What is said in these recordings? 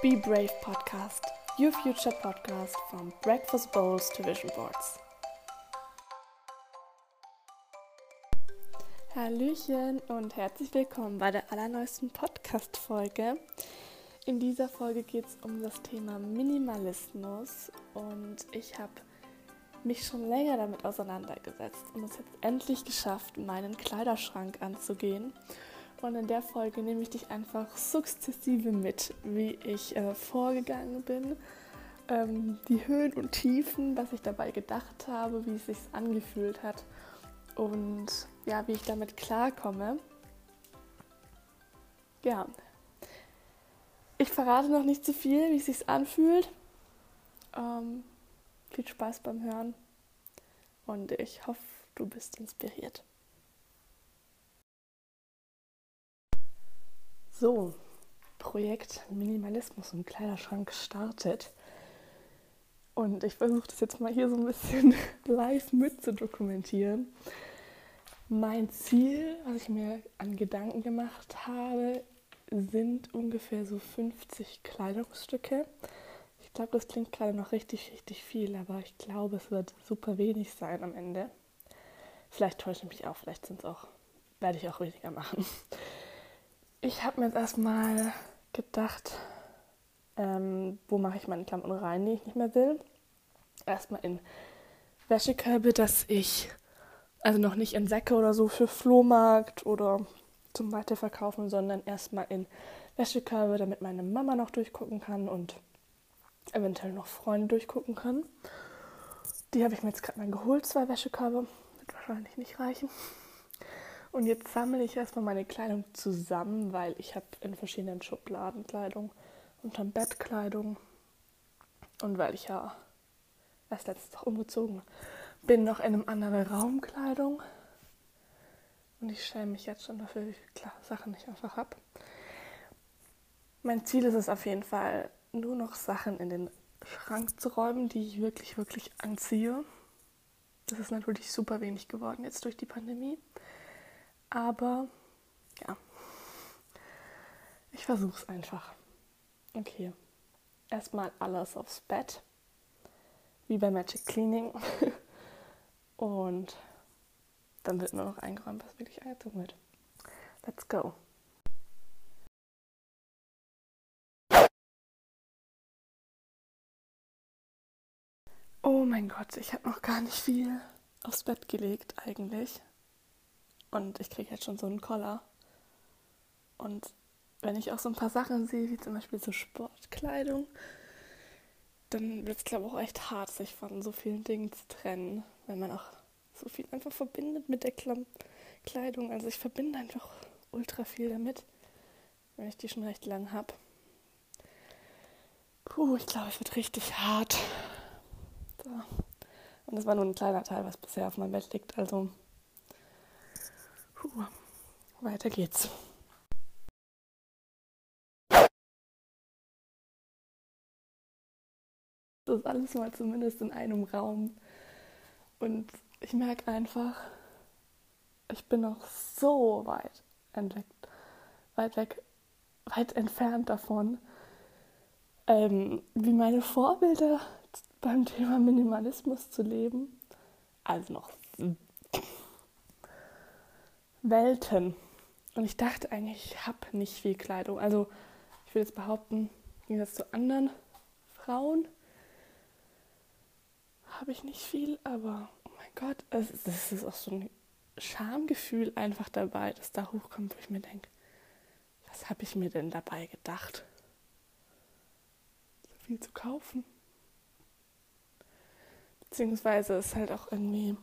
Be Brave Podcast, your future podcast from breakfast bowls to vision boards. Hallöchen und herzlich willkommen bei der allerneuesten Podcast-Folge. In dieser Folge geht es um das Thema Minimalismus und ich habe mich schon länger damit auseinandergesetzt und es jetzt endlich geschafft, meinen Kleiderschrank anzugehen und in der Folge nehme ich dich einfach sukzessive mit, wie ich äh, vorgegangen bin, ähm, die Höhen und Tiefen, was ich dabei gedacht habe, wie es sich angefühlt hat und ja, wie ich damit klarkomme. Ja, ich verrate noch nicht zu viel, wie es sich anfühlt. Ähm, viel Spaß beim Hören und ich hoffe, du bist inspiriert. So, Projekt Minimalismus im Kleiderschrank startet. Und ich versuche das jetzt mal hier so ein bisschen live mit zu dokumentieren. Mein Ziel, was ich mir an Gedanken gemacht habe, sind ungefähr so 50 Kleidungsstücke. Ich glaube, das klingt gerade noch richtig, richtig viel, aber ich glaube, es wird super wenig sein am Ende. Vielleicht täusche ich mich auch, vielleicht sind es auch, werde ich auch weniger machen. Ich habe mir jetzt erstmal gedacht, ähm, wo mache ich meine Klamotten rein, die ich nicht mehr will. Erstmal in Wäschekörbe, dass ich, also noch nicht in Säcke oder so für Flohmarkt oder zum Weiterverkaufen, sondern erstmal in Wäschekörbe, damit meine Mama noch durchgucken kann und eventuell noch Freunde durchgucken können. Die habe ich mir jetzt gerade mal geholt, zwei Wäschekörbe. Wird wahrscheinlich nicht reichen. Und jetzt sammle ich erstmal meine Kleidung zusammen, weil ich habe in verschiedenen Schubladen Kleidung, unterm Bett Kleidung. Und weil ich ja erst letztes Tag umgezogen bin, noch in einem anderen Raum Kleidung. Und ich schäme mich jetzt schon dafür, wie viele Sachen ich einfach habe. Mein Ziel ist es auf jeden Fall, nur noch Sachen in den Schrank zu räumen, die ich wirklich, wirklich anziehe. Das ist natürlich super wenig geworden jetzt durch die Pandemie. Aber ja, ich versuche es einfach. Okay, erstmal alles aufs Bett, wie bei Magic Cleaning. Und dann wird nur noch eingeräumt, was wirklich eingezogen wird. Let's go. Oh mein Gott, ich habe noch gar nicht viel aufs Bett gelegt eigentlich. Und ich kriege jetzt schon so einen Collar. Und wenn ich auch so ein paar Sachen sehe, wie zum Beispiel so Sportkleidung, dann wird es, glaube ich, auch echt hart, sich von so vielen Dingen zu trennen, wenn man auch so viel einfach verbindet mit der Klam Kleidung. Also ich verbinde einfach ultra viel damit, wenn ich die schon recht lang habe. Puh, ich glaube, es wird richtig hart. So. Und das war nur ein kleiner Teil, was bisher auf meinem Bett liegt. Also Puh, weiter geht's. Das ist alles mal zumindest in einem Raum. Und ich merke einfach, ich bin noch so weit entdeckt, weit weg, weit entfernt davon, ähm, wie meine Vorbilder beim Thema Minimalismus zu leben. Also noch Welten. Und ich dachte eigentlich, ich habe nicht viel Kleidung. Also ich will jetzt behaupten, im Gegensatz zu anderen Frauen habe ich nicht viel, aber oh mein Gott, es, das ist auch so ein Schamgefühl einfach dabei, das da hochkommt, wo ich mir denke, was habe ich mir denn dabei gedacht? So viel zu kaufen. Beziehungsweise ist halt auch irgendwie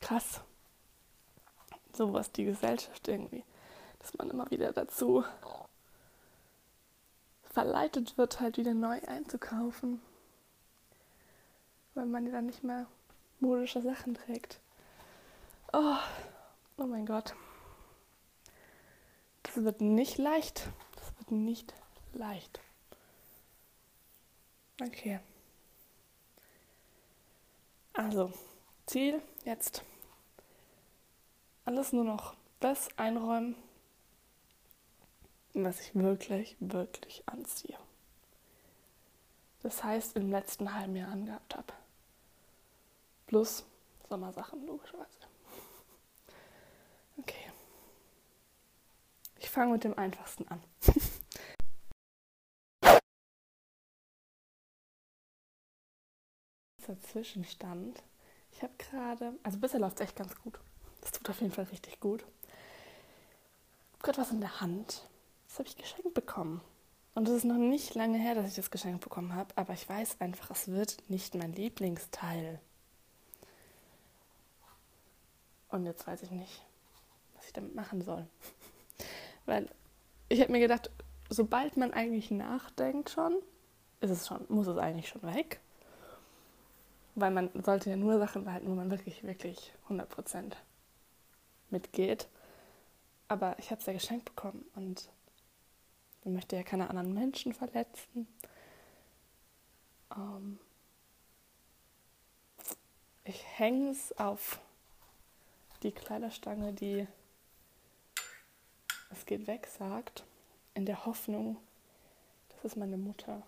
krass, so was die Gesellschaft irgendwie, dass man immer wieder dazu verleitet wird, halt wieder neu einzukaufen, weil man ja dann nicht mehr modische Sachen trägt. Oh, oh mein Gott. Das wird nicht leicht. Das wird nicht leicht. Okay. Also, Ziel jetzt alles nur noch das einräumen, was ich wirklich, wirklich anziehe. Das heißt, im letzten halben Jahr angehabt habe. Plus Sommersachen, logischerweise. Okay. Ich fange mit dem einfachsten an. Zwischenstand. Ich habe gerade, also bisher läuft es echt ganz gut. Das tut auf jeden Fall richtig gut. Ich habe gerade was in der Hand. Das habe ich geschenkt bekommen. Und es ist noch nicht lange her, dass ich das geschenkt bekommen habe, aber ich weiß einfach, es wird nicht mein Lieblingsteil. Und jetzt weiß ich nicht, was ich damit machen soll. Weil ich habe mir gedacht, sobald man eigentlich nachdenkt schon, ist es schon, muss es eigentlich schon weg. Weil man sollte ja nur Sachen behalten, wo man wirklich, wirklich 100% mitgeht. Aber ich habe es ja geschenkt bekommen und man möchte ja keine anderen Menschen verletzen. Ähm ich hänge es auf die Kleiderstange, die es geht weg sagt, in der Hoffnung, dass es meine Mutter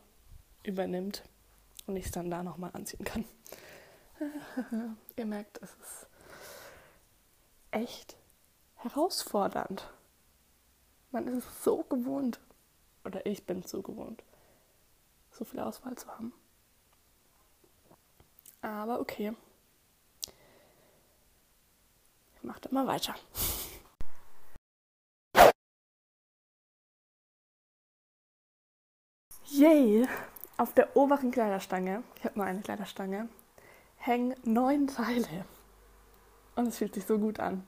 übernimmt und ich es dann da nochmal anziehen kann. Ihr merkt, es ist echt herausfordernd. Man ist es so gewohnt, oder ich bin es so gewohnt, so viel Auswahl zu haben. Aber okay. Ich mache mal weiter. Yay! Auf der oberen Kleiderstange, ich habe nur eine Kleiderstange, hängen neun Teile. Und es fühlt sich so gut an.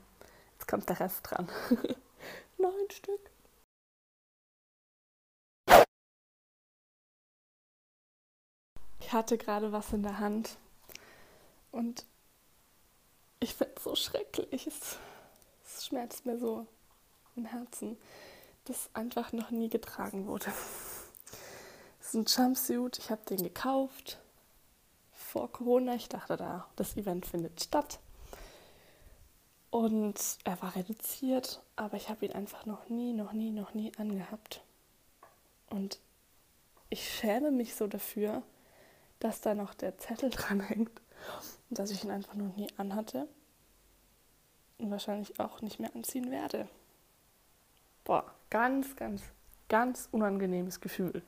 Jetzt kommt der Rest dran. neun Stück. Ich hatte gerade was in der Hand und ich finde es so schrecklich. Es, es schmerzt mir so im Herzen, dass einfach noch nie getragen wurde. Es ist ein Jumpsuit, ich habe den gekauft vor Corona. Ich dachte da, das Event findet statt. Und er war reduziert, aber ich habe ihn einfach noch nie, noch nie, noch nie angehabt. Und ich schäme mich so dafür, dass da noch der Zettel dran hängt und dass ich ihn einfach noch nie anhatte und wahrscheinlich auch nicht mehr anziehen werde. Boah, ganz, ganz, ganz unangenehmes Gefühl.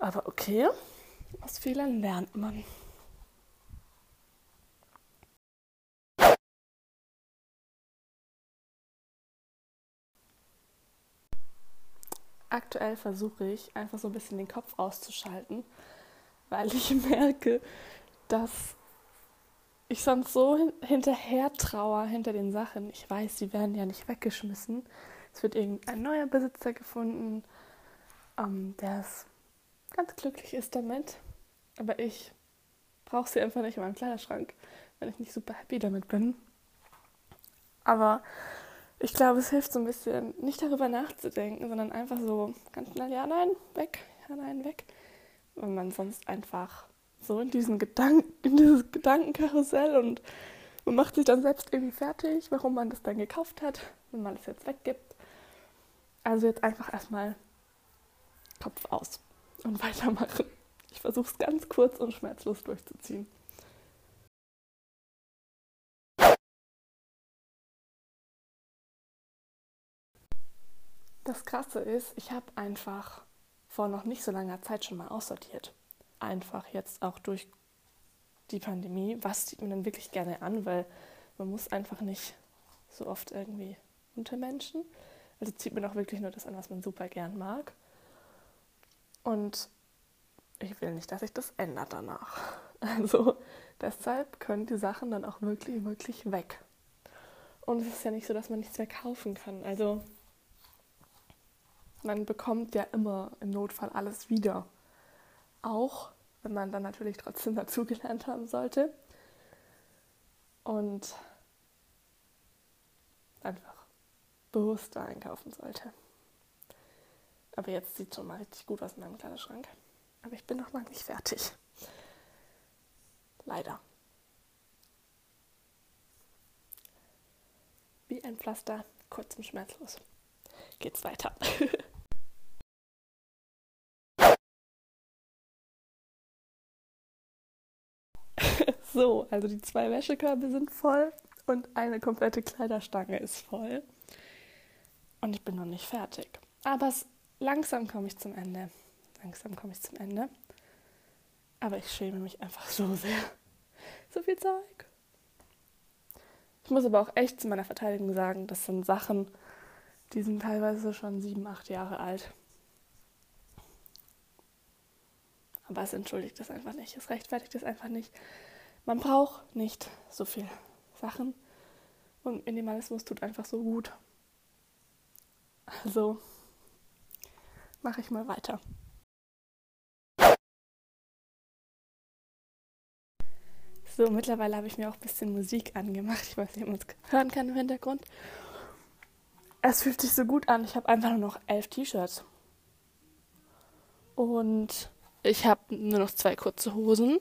Aber okay, aus Fehlern lernt man. Aktuell versuche ich einfach so ein bisschen den Kopf auszuschalten, weil ich merke, dass ich sonst so hinterher trauer hinter den Sachen. Ich weiß, sie werden ja nicht weggeschmissen. Es wird irgendein neuer Besitzer gefunden, ähm, der ganz glücklich ist damit. Aber ich brauche sie einfach nicht in meinem Kleiderschrank, wenn ich nicht super happy damit bin. Aber ich glaube, es hilft so ein bisschen, nicht darüber nachzudenken, sondern einfach so ganz schnell, ja, nein, weg, ja, nein, weg. Weil man sonst einfach so in diesen Gedanken, in dieses Gedankenkarussell und man macht sich dann selbst irgendwie fertig, warum man das dann gekauft hat, wenn man es jetzt weggibt. Also jetzt einfach erstmal Kopf aus und weitermachen. Ich versuche es ganz kurz und schmerzlos durchzuziehen. Das Krasse ist, ich habe einfach vor noch nicht so langer Zeit schon mal aussortiert. Einfach jetzt auch durch die Pandemie. Was zieht man dann wirklich gerne an? Weil man muss einfach nicht so oft irgendwie unter Menschen. Also zieht man auch wirklich nur das an, was man super gern mag. Und ich will nicht, dass sich das ändert danach. Also deshalb können die Sachen dann auch wirklich, wirklich weg. Und es ist ja nicht so, dass man nichts mehr kaufen kann. Also man bekommt ja immer im Notfall alles wieder. Auch wenn man dann natürlich trotzdem dazugelernt haben sollte. Und einfach bewusster einkaufen sollte. Aber jetzt sieht schon mal richtig gut aus in meinem Kleiderschrank. Aber ich bin noch lange nicht fertig. Leider. Wie ein Pflaster, kurz und schmerzlos. Geht's weiter. so. Also die zwei Wäschekörbe sind voll und eine komplette Kleiderstange ist voll. Und ich bin noch nicht fertig. Aber langsam komme ich zum Ende. Langsam komme ich zum Ende. Aber ich schäme mich einfach so sehr. So viel Zeug. Ich muss aber auch echt zu meiner Verteidigung sagen, das sind Sachen, die sind teilweise schon sieben, acht Jahre alt. Aber es entschuldigt das einfach nicht. Es rechtfertigt das einfach nicht. Man braucht nicht so viel Sachen. Und Minimalismus tut einfach so gut. Also mache ich mal weiter. So, mittlerweile habe ich mir auch ein bisschen Musik angemacht. Ich weiß nicht, ob man es hören kann im Hintergrund. Es fühlt sich so gut an. Ich habe einfach nur noch elf T-Shirts. Und ich habe nur noch zwei kurze Hosen.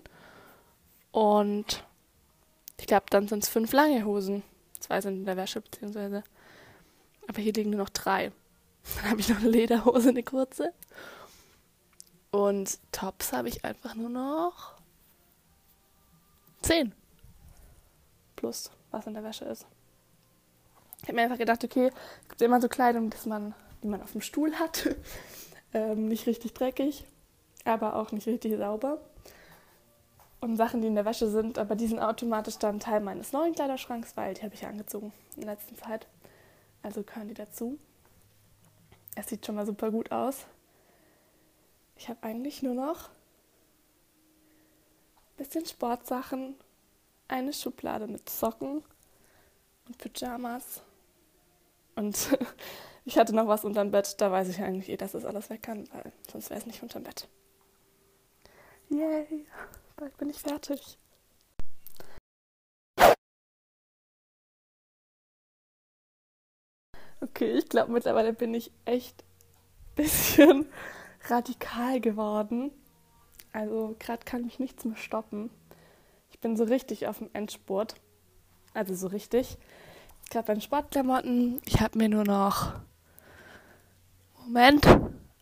Und ich glaube, dann sind es fünf lange Hosen. Zwei sind in der Wäsche, beziehungsweise. Aber hier liegen nur noch drei. Dann habe ich noch eine Lederhose, eine kurze. Und Tops habe ich einfach nur noch 10. Plus, was in der Wäsche ist. Ich habe mir einfach gedacht, okay, es gibt immer so Kleidung, dass man, die man auf dem Stuhl hat. ähm, nicht richtig dreckig, aber auch nicht richtig sauber. Und Sachen, die in der Wäsche sind, aber die sind automatisch dann Teil meines neuen Kleiderschranks, weil die habe ich angezogen in der letzten Zeit. Also gehören die dazu. Es sieht schon mal super gut aus. Ich habe eigentlich nur noch bisschen Sportsachen, eine Schublade mit Socken und Pyjamas. Und ich hatte noch was unterm Bett, da weiß ich eigentlich eh, dass es alles weg kann, weil sonst wäre es nicht unterm Bett. Yay, bald bin ich fertig. Okay, ich glaube mittlerweile bin ich echt ein bisschen radikal geworden. Also gerade kann mich nichts mehr stoppen. Ich bin so richtig auf dem Endspurt. Also so richtig. Gerade bei den Sportklamotten. Ich habe mir nur noch Moment.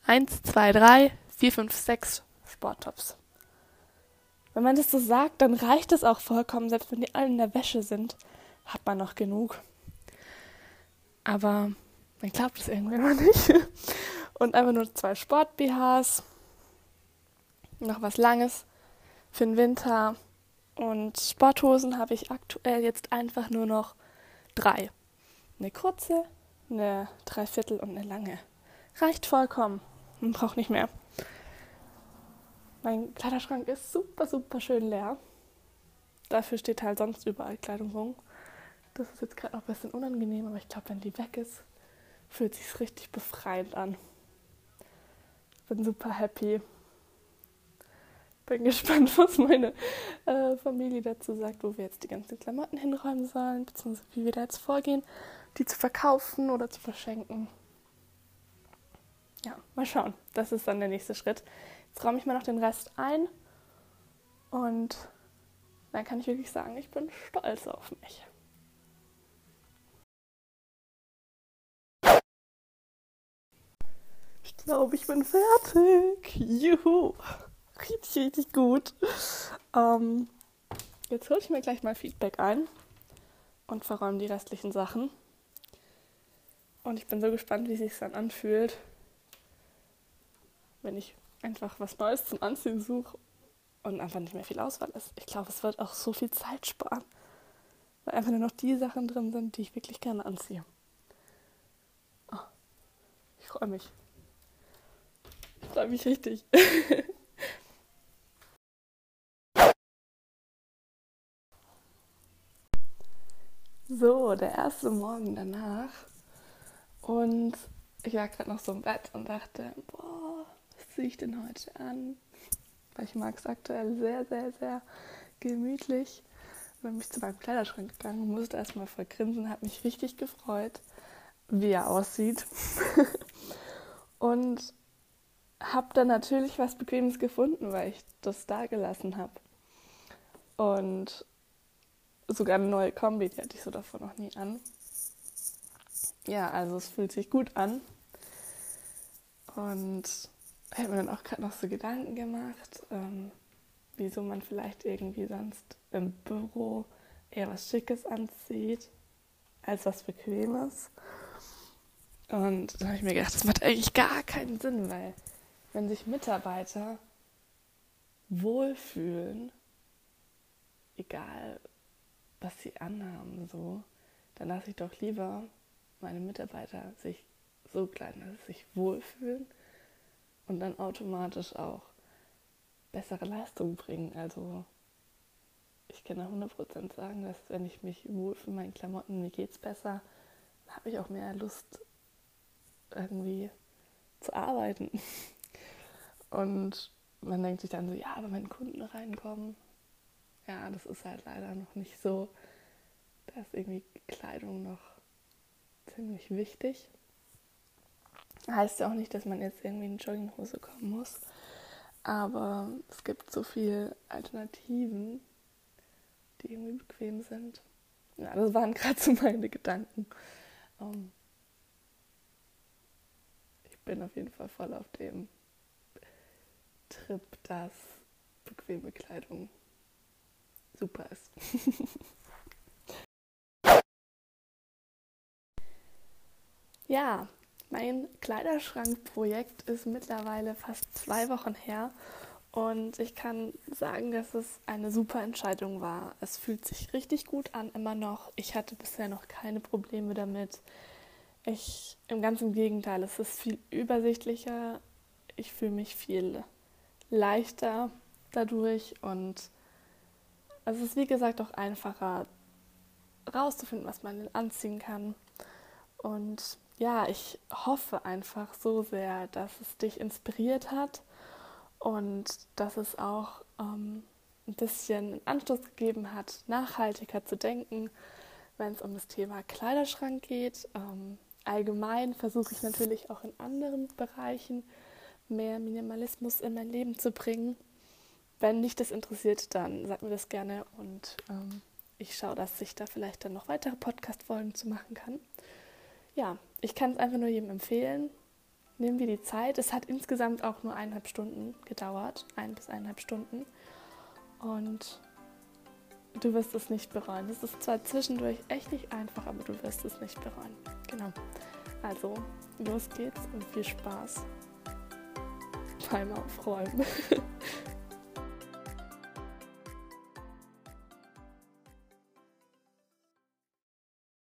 Eins, zwei, drei, vier, fünf, sechs Sporttops. Wenn man das so sagt, dann reicht es auch vollkommen. Selbst wenn die alle in der Wäsche sind, hat man noch genug. Aber man glaubt es irgendwie immer nicht. Und einfach nur zwei Sport-BHs noch was Langes für den Winter. Und Sporthosen habe ich aktuell jetzt einfach nur noch drei. Eine kurze, eine Dreiviertel und eine lange. Reicht vollkommen. Man braucht nicht mehr. Mein Kleiderschrank ist super, super schön leer. Dafür steht halt sonst überall Kleidung rum. Das ist jetzt gerade noch ein bisschen unangenehm, aber ich glaube, wenn die weg ist, fühlt sich richtig befreiend an. Bin super happy bin gespannt, was meine äh, Familie dazu sagt, wo wir jetzt die ganzen Klamotten hinräumen sollen, beziehungsweise wie wir da jetzt vorgehen, die zu verkaufen oder zu verschenken. Ja, mal schauen. Das ist dann der nächste Schritt. Jetzt räume ich mal noch den Rest ein und dann kann ich wirklich sagen, ich bin stolz auf mich. Ich glaube, ich bin fertig. Juhu richtig, richtig gut. Ähm, jetzt hole ich mir gleich mal Feedback ein und verräume die restlichen Sachen. Und ich bin so gespannt, wie sich dann anfühlt, wenn ich einfach was Neues zum Anziehen suche und einfach nicht mehr viel Auswahl ist. Ich glaube, es wird auch so viel Zeit sparen, weil einfach nur noch die Sachen drin sind, die ich wirklich gerne anziehe. Oh, ich freue mich. Ich freue mich richtig. So, der erste Morgen danach. Und ich war gerade noch so im Bett und dachte, boah, ziehe ich denn heute an? Weil ich mag es aktuell sehr, sehr, sehr gemütlich. Bin mich zu meinem Kleiderschrank gegangen, musste erstmal voll grinsen, habe mich richtig gefreut, wie er aussieht. und habe dann natürlich was Bequemes gefunden, weil ich das da gelassen habe. Und sogar eine neue Kombi, die hatte ich so davor noch nie an. Ja, also es fühlt sich gut an. Und habe mir dann auch gerade noch so Gedanken gemacht, ähm, wieso man vielleicht irgendwie sonst im Büro eher was Schickes anzieht als was Bequemes. Und dann habe ich mir gedacht, das macht eigentlich gar keinen Sinn, weil wenn sich Mitarbeiter wohlfühlen, egal was sie anhaben, so, dann lasse ich doch lieber meine Mitarbeiter sich so klein, dass sie sich wohlfühlen und dann automatisch auch bessere Leistung bringen. Also ich kann da 100% sagen, dass wenn ich mich wohlfühle, meinen Klamotten, mir geht es besser, habe ich auch mehr Lust, irgendwie zu arbeiten. Und man denkt sich dann so, ja, aber wenn Kunden reinkommen, ja, das ist halt leider noch nicht so. Da ist irgendwie Kleidung noch ziemlich wichtig. Heißt ja auch nicht, dass man jetzt irgendwie in Jogginghose kommen muss. Aber es gibt so viele Alternativen, die irgendwie bequem sind. Ja, das waren gerade so meine Gedanken. Um, ähm, ich bin auf jeden Fall voll auf dem Trip, dass bequeme Kleidung super ist. ja, mein Kleiderschrankprojekt ist mittlerweile fast zwei Wochen her und ich kann sagen, dass es eine super Entscheidung war. Es fühlt sich richtig gut an, immer noch. Ich hatte bisher noch keine Probleme damit. Ich, im ganzen Gegenteil, es ist viel übersichtlicher. Ich fühle mich viel leichter dadurch und es ist wie gesagt auch einfacher rauszufinden, was man anziehen kann. Und ja, ich hoffe einfach so sehr, dass es dich inspiriert hat und dass es auch ähm, ein bisschen Anstoß gegeben hat, nachhaltiger zu denken, wenn es um das Thema Kleiderschrank geht. Ähm, allgemein versuche ich natürlich auch in anderen Bereichen mehr Minimalismus in mein Leben zu bringen. Wenn dich das interessiert, dann sag mir das gerne und ähm, ich schaue, dass ich da vielleicht dann noch weitere Podcast-Folgen zu machen kann. Ja, ich kann es einfach nur jedem empfehlen. Nehmen wir die Zeit. Es hat insgesamt auch nur eineinhalb Stunden gedauert, ein bis eineinhalb Stunden. Und du wirst es nicht bereuen. Es ist zwar zwischendurch echt nicht einfach, aber du wirst es nicht bereuen. Genau. Also, los geht's und viel Spaß beim Aufräumen.